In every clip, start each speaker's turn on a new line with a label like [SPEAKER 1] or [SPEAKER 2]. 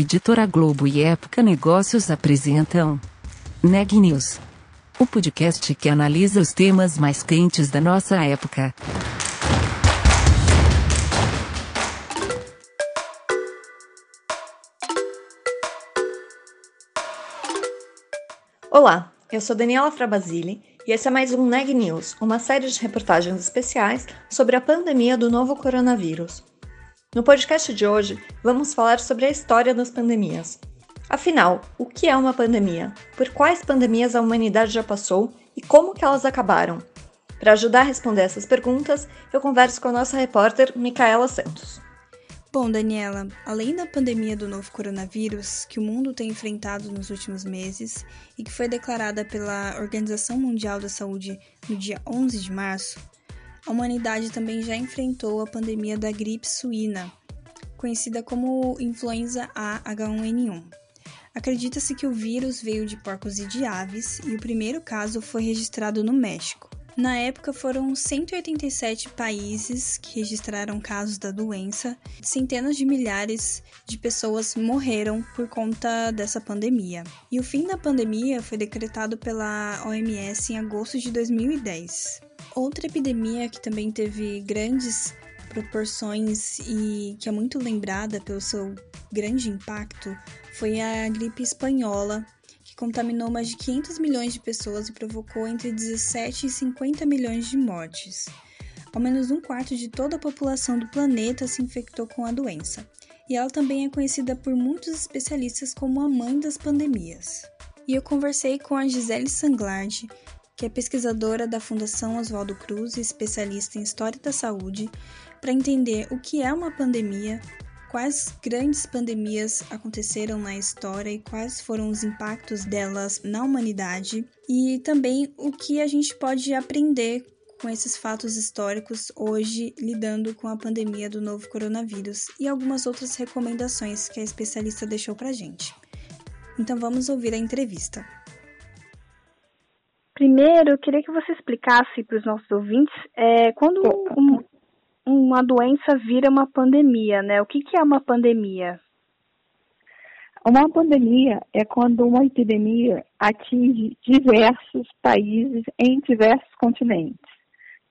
[SPEAKER 1] Editora Globo e Época Negócios apresentam Neg News, o podcast que analisa os temas mais quentes da nossa época.
[SPEAKER 2] Olá, eu sou Daniela Frabasile e esse é mais um Neg News, uma série de reportagens especiais sobre a pandemia do novo coronavírus. No podcast de hoje, vamos falar sobre a história das pandemias. Afinal, o que é uma pandemia? Por quais pandemias a humanidade já passou e como que elas acabaram? Para ajudar a responder essas perguntas, eu converso com a nossa repórter Micaela Santos.
[SPEAKER 3] Bom, Daniela, além da pandemia do novo coronavírus que o mundo tem enfrentado nos últimos meses e que foi declarada pela Organização Mundial da Saúde no dia 11 de março, a humanidade também já enfrentou a pandemia da gripe suína, conhecida como influenza A H1N1. Acredita-se que o vírus veio de porcos e de aves e o primeiro caso foi registrado no México. Na época, foram 187 países que registraram casos da doença. Centenas de milhares de pessoas morreram por conta dessa pandemia. E o fim da pandemia foi decretado pela OMS em agosto de 2010. Outra epidemia que também teve grandes proporções e que é muito lembrada pelo seu grande impacto foi a gripe espanhola, que contaminou mais de 500 milhões de pessoas e provocou entre 17 e 50 milhões de mortes. Ao menos um quarto de toda a população do planeta se infectou com a doença, e ela também é conhecida por muitos especialistas como a mãe das pandemias. E eu conversei com a Gisele Sanglard, que é pesquisadora da Fundação Oswaldo Cruz e especialista em História da Saúde, para entender o que é uma pandemia, quais grandes pandemias aconteceram na história e quais foram os impactos delas na humanidade, e também o que a gente pode aprender com esses fatos históricos hoje lidando com a pandemia do novo coronavírus e algumas outras recomendações que a especialista deixou para gente. Então vamos ouvir a entrevista.
[SPEAKER 4] Primeiro, eu queria que você explicasse para os nossos ouvintes é, quando um, uma doença vira uma pandemia, né? O que, que é uma pandemia?
[SPEAKER 5] Uma pandemia é quando uma epidemia atinge diversos países em diversos continentes.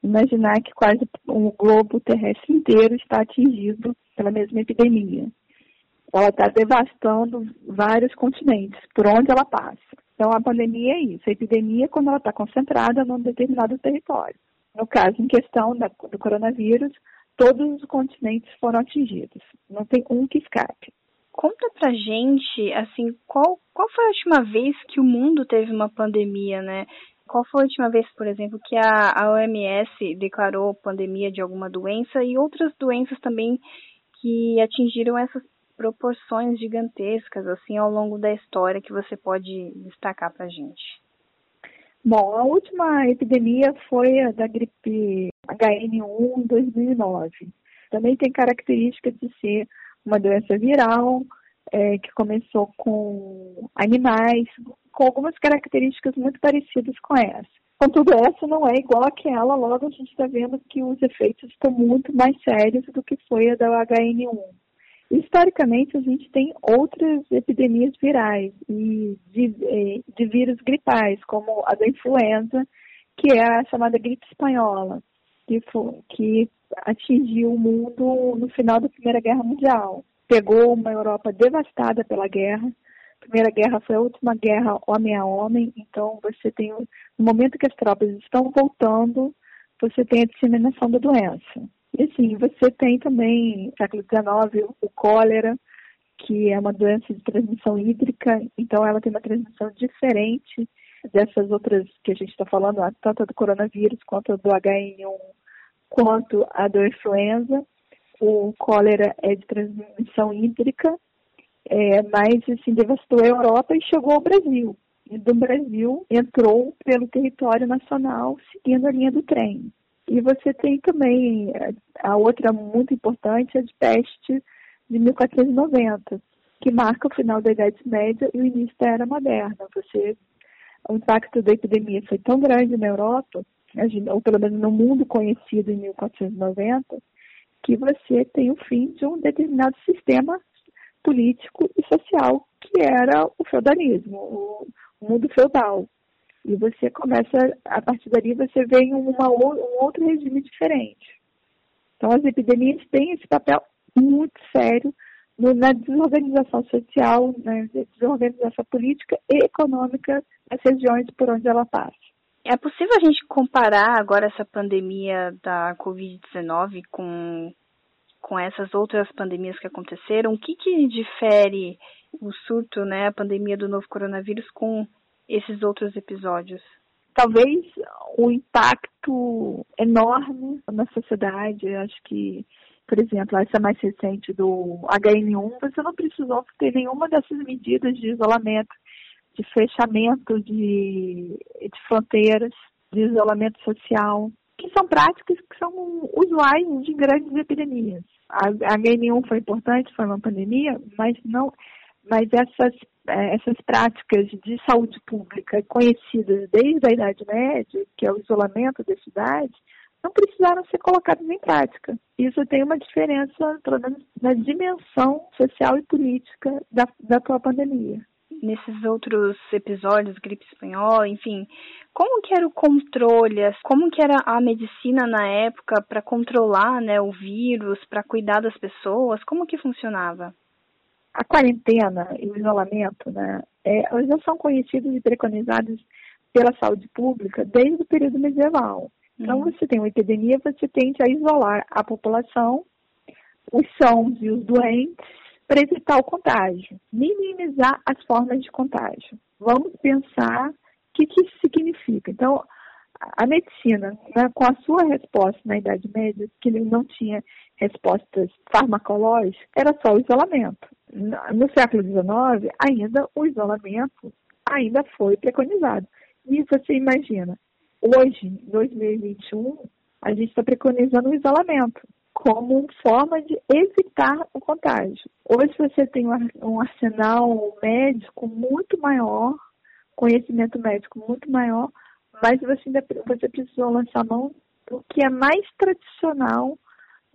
[SPEAKER 5] Imaginar que quase o globo terrestre inteiro está atingido pela mesma epidemia. Ela está devastando vários continentes, por onde ela passa. Então, a pandemia é isso. A epidemia é quando ela está concentrada num determinado território. No caso, em questão da, do coronavírus, todos os continentes foram atingidos. Não tem um que escape.
[SPEAKER 4] Conta pra gente, assim, qual, qual foi a última vez que o mundo teve uma pandemia, né? Qual foi a última vez, por exemplo, que a, a OMS declarou pandemia de alguma doença e outras doenças também que atingiram essas proporções gigantescas assim ao longo da história que você pode destacar para a gente?
[SPEAKER 5] Bom, a última epidemia foi a da gripe HN1 em 2009. Também tem características de ser uma doença viral, é, que começou com animais, com algumas características muito parecidas com essa. Contudo, essa não é igual àquela, logo a gente está vendo que os efeitos estão muito mais sérios do que foi a da HN1. Historicamente, a gente tem outras epidemias virais e de, eh, de vírus gripais, como a da influenza, que é a chamada gripe espanhola, que, foi, que atingiu o mundo no final da Primeira Guerra Mundial. Pegou uma Europa devastada pela guerra. A Primeira Guerra foi a última guerra homem a homem, então você tem, no momento que as tropas estão voltando, você tem a disseminação da doença. E assim, você tem também, no século XIX, o cólera, que é uma doença de transmissão hídrica, então ela tem uma transmissão diferente dessas outras que a gente está falando, tanto do coronavírus quanto do HN1, quanto a do influenza. O cólera é de transmissão hídrica, é, mas assim, devastou a Europa e chegou ao Brasil. E do Brasil entrou pelo território nacional, seguindo a linha do trem. E você tem também a outra muito importante, a de peste de 1490, que marca o final da Idade Média e o início da Era Moderna. Você, o impacto da epidemia foi tão grande na Europa, ou pelo menos no mundo conhecido em 1490, que você tem o fim de um determinado sistema político e social que era o feudalismo, o mundo feudal. E você começa, a partir dali, você vê em uma, um outro regime diferente. Então, as epidemias têm esse papel muito sério no, na desorganização social, na desorganização política e econômica das regiões por onde ela passa.
[SPEAKER 4] É possível a gente comparar agora essa pandemia da Covid-19 com, com essas outras pandemias que aconteceram? O que, que difere o surto, né, a pandemia do novo coronavírus com esses outros episódios?
[SPEAKER 5] Talvez o impacto enorme na sociedade, acho que por exemplo, essa mais recente do HN1, você não precisou ter nenhuma dessas medidas de isolamento, de fechamento de, de fronteiras, de isolamento social, que são práticas que são usuais de grandes epidemias. A HN1 foi importante, foi uma pandemia, mas não, mas essas é, essas práticas de saúde pública conhecidas desde a Idade Média, que é o isolamento da cidade, não precisaram ser colocadas em prática. Isso tem uma diferença, pelo menos, na dimensão social e política da, da atual pandemia.
[SPEAKER 4] Nesses outros episódios, gripe espanhola, enfim, como que era o controle, como que era a medicina na época para controlar né, o vírus, para cuidar das pessoas, como que funcionava?
[SPEAKER 5] A quarentena e o isolamento, né, é, já são conhecidos e preconizados pela saúde pública desde o período medieval. Então, uhum. você tem uma epidemia, você tende a isolar a população, os sãos e os doentes, para evitar o contágio, minimizar as formas de contágio. Vamos pensar o que, que isso significa. Então, a medicina, né, com a sua resposta na Idade Média, que ele não tinha respostas farmacológicas, era só o isolamento. No século XIX, ainda o isolamento ainda foi preconizado. E você imagina, hoje, em 2021, a gente está preconizando o isolamento como forma de evitar o contágio. Hoje você tem um arsenal médico muito maior, conhecimento médico muito maior, mas você, ainda, você precisou lançar mão do que é mais tradicional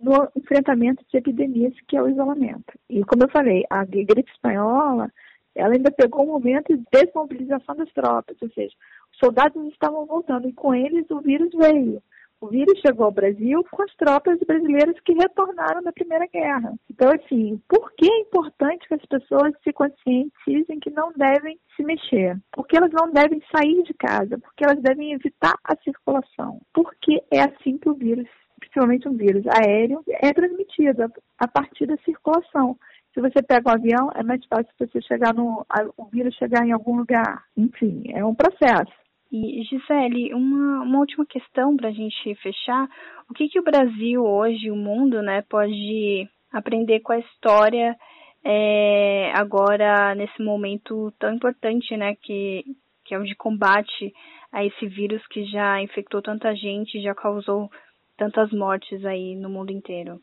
[SPEAKER 5] no enfrentamento de epidemias, que é o isolamento. E como eu falei, a gripe espanhola, ela ainda pegou um momento de desmobilização das tropas, ou seja, os soldados estavam voltando e com eles o vírus veio. O vírus chegou ao Brasil com as tropas brasileiras que retornaram da Primeira Guerra. Então, assim, por que é importante que as pessoas se conscientizem que não devem se mexer? Porque elas não devem sair de casa, porque elas devem evitar a circulação. Porque é assim que o vírus, principalmente um vírus aéreo, é transmitido a partir da circulação. Se você pega um avião, é mais fácil você chegar no. o vírus chegar em algum lugar. Enfim, é um processo.
[SPEAKER 4] E Gisele, uma, uma última questão para a gente fechar. O que, que o Brasil hoje, o mundo, né, pode aprender com a história é, agora nesse momento tão importante, né, que, que é o de combate a esse vírus que já infectou tanta gente, já causou tantas mortes aí no mundo inteiro?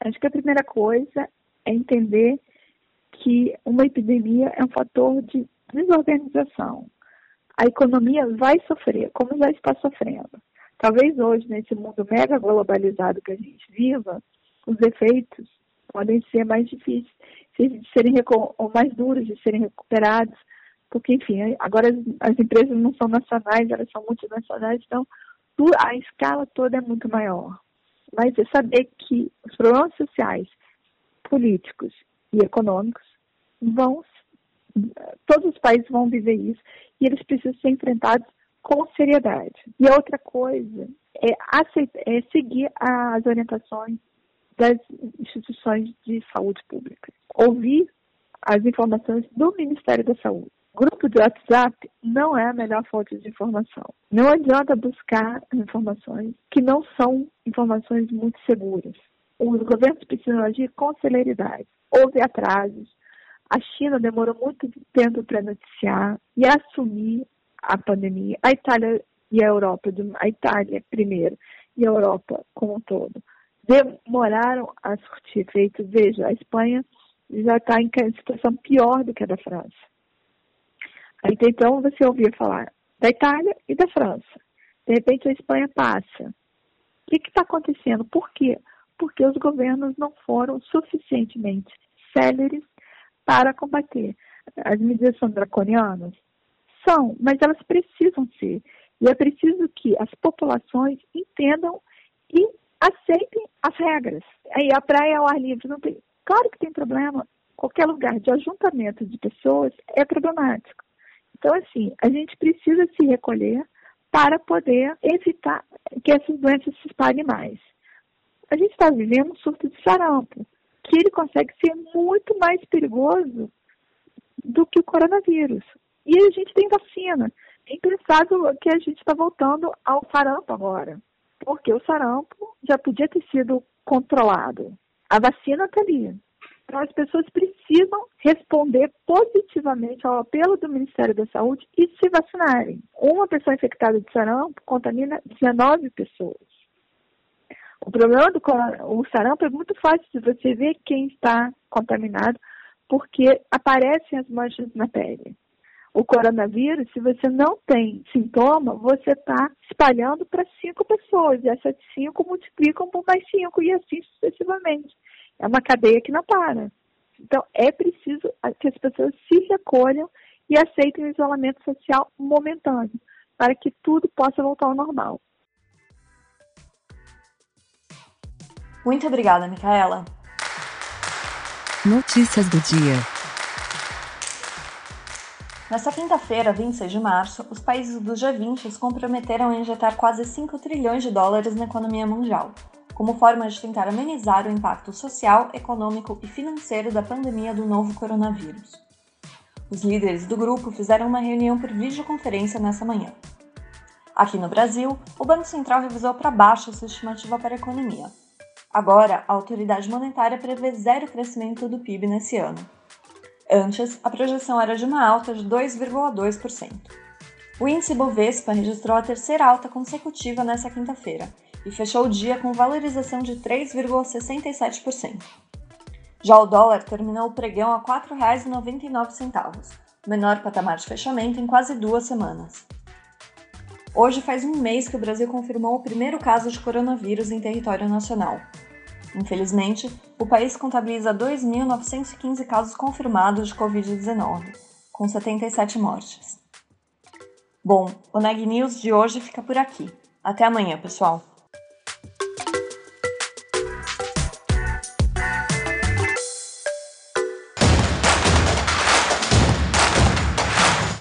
[SPEAKER 5] Acho que a primeira coisa é entender que uma epidemia é um fator de desorganização a economia vai sofrer, como já está sofrendo. Talvez hoje, nesse mundo mega globalizado que a gente viva, os efeitos podem ser mais difíceis de serem ou mais duros de serem recuperados, porque, enfim, agora as, as empresas não são nacionais, elas são multinacionais, então a escala toda é muito maior. Mas é saber que os problemas sociais, políticos e econômicos vão todos os países vão viver isso e eles precisam ser enfrentados com seriedade. E outra coisa é, aceitar, é seguir as orientações das instituições de saúde pública. Ouvir as informações do Ministério da Saúde. Grupo de WhatsApp não é a melhor fonte de informação. Não adianta buscar informações que não são informações muito seguras. Os governos precisam agir com celeridade. Houve atrasos, a China demorou muito tempo para noticiar e assumir a pandemia. A Itália e a Europa, a Itália primeiro e a Europa como um todo, demoraram a surtir efeito. Veja, a Espanha já está em situação pior do que a da França. Então você ouvia falar da Itália e da França. De repente a Espanha passa. O que está acontecendo? Por quê? Porque os governos não foram suficientemente céleres para combater. As medidas são draconianas? São, mas elas precisam ser. E é preciso que as populações entendam e aceitem as regras. Aí a praia ao ar livre não tem. Claro que tem problema. Qualquer lugar de ajuntamento de pessoas é problemático. Então, assim, a gente precisa se recolher para poder evitar que essas doenças se espalhem mais. A gente está vivendo um surto de sarampo, que ele consegue ser muito mais perigoso do que o coronavírus. E a gente tem vacina. É impensável que a gente está voltando ao sarampo agora, porque o sarampo já podia ter sido controlado. A vacina está ali. Então, as pessoas precisam responder positivamente ao apelo do Ministério da Saúde e se vacinarem. Uma pessoa infectada de sarampo contamina 19 pessoas. O problema do o sarampo é muito fácil de você ver quem está contaminado, porque aparecem as manchas na pele. O coronavírus, se você não tem sintoma, você está espalhando para cinco pessoas, e essas cinco multiplicam por mais cinco, e assim sucessivamente. É uma cadeia que não para. Então, é preciso que as pessoas se recolham e aceitem o isolamento social momentâneo, para que tudo possa voltar ao normal.
[SPEAKER 2] Muito obrigada, Micaela.
[SPEAKER 1] Notícias do dia.
[SPEAKER 2] Nesta quinta-feira, 26 de março, os países do G20 se comprometeram a injetar quase 5 trilhões de dólares na economia mundial, como forma de tentar amenizar o impacto social, econômico e financeiro da pandemia do novo coronavírus. Os líderes do grupo fizeram uma reunião por videoconferência nessa manhã. Aqui no Brasil, o Banco Central revisou para baixo sua estimativa para a economia. Agora, a autoridade monetária prevê zero crescimento do PIB nesse ano. Antes, a projeção era de uma alta de 2,2%. O índice Bovespa registrou a terceira alta consecutiva nesta quinta-feira e fechou o dia com valorização de 3,67%. Já o dólar terminou o pregão a R$ 4,99, menor patamar de fechamento em quase duas semanas. Hoje faz um mês que o Brasil confirmou o primeiro caso de coronavírus em território nacional. Infelizmente, o país contabiliza 2.915 casos confirmados de Covid-19, com 77 mortes. Bom, o Neg News de hoje fica por aqui. Até amanhã, pessoal!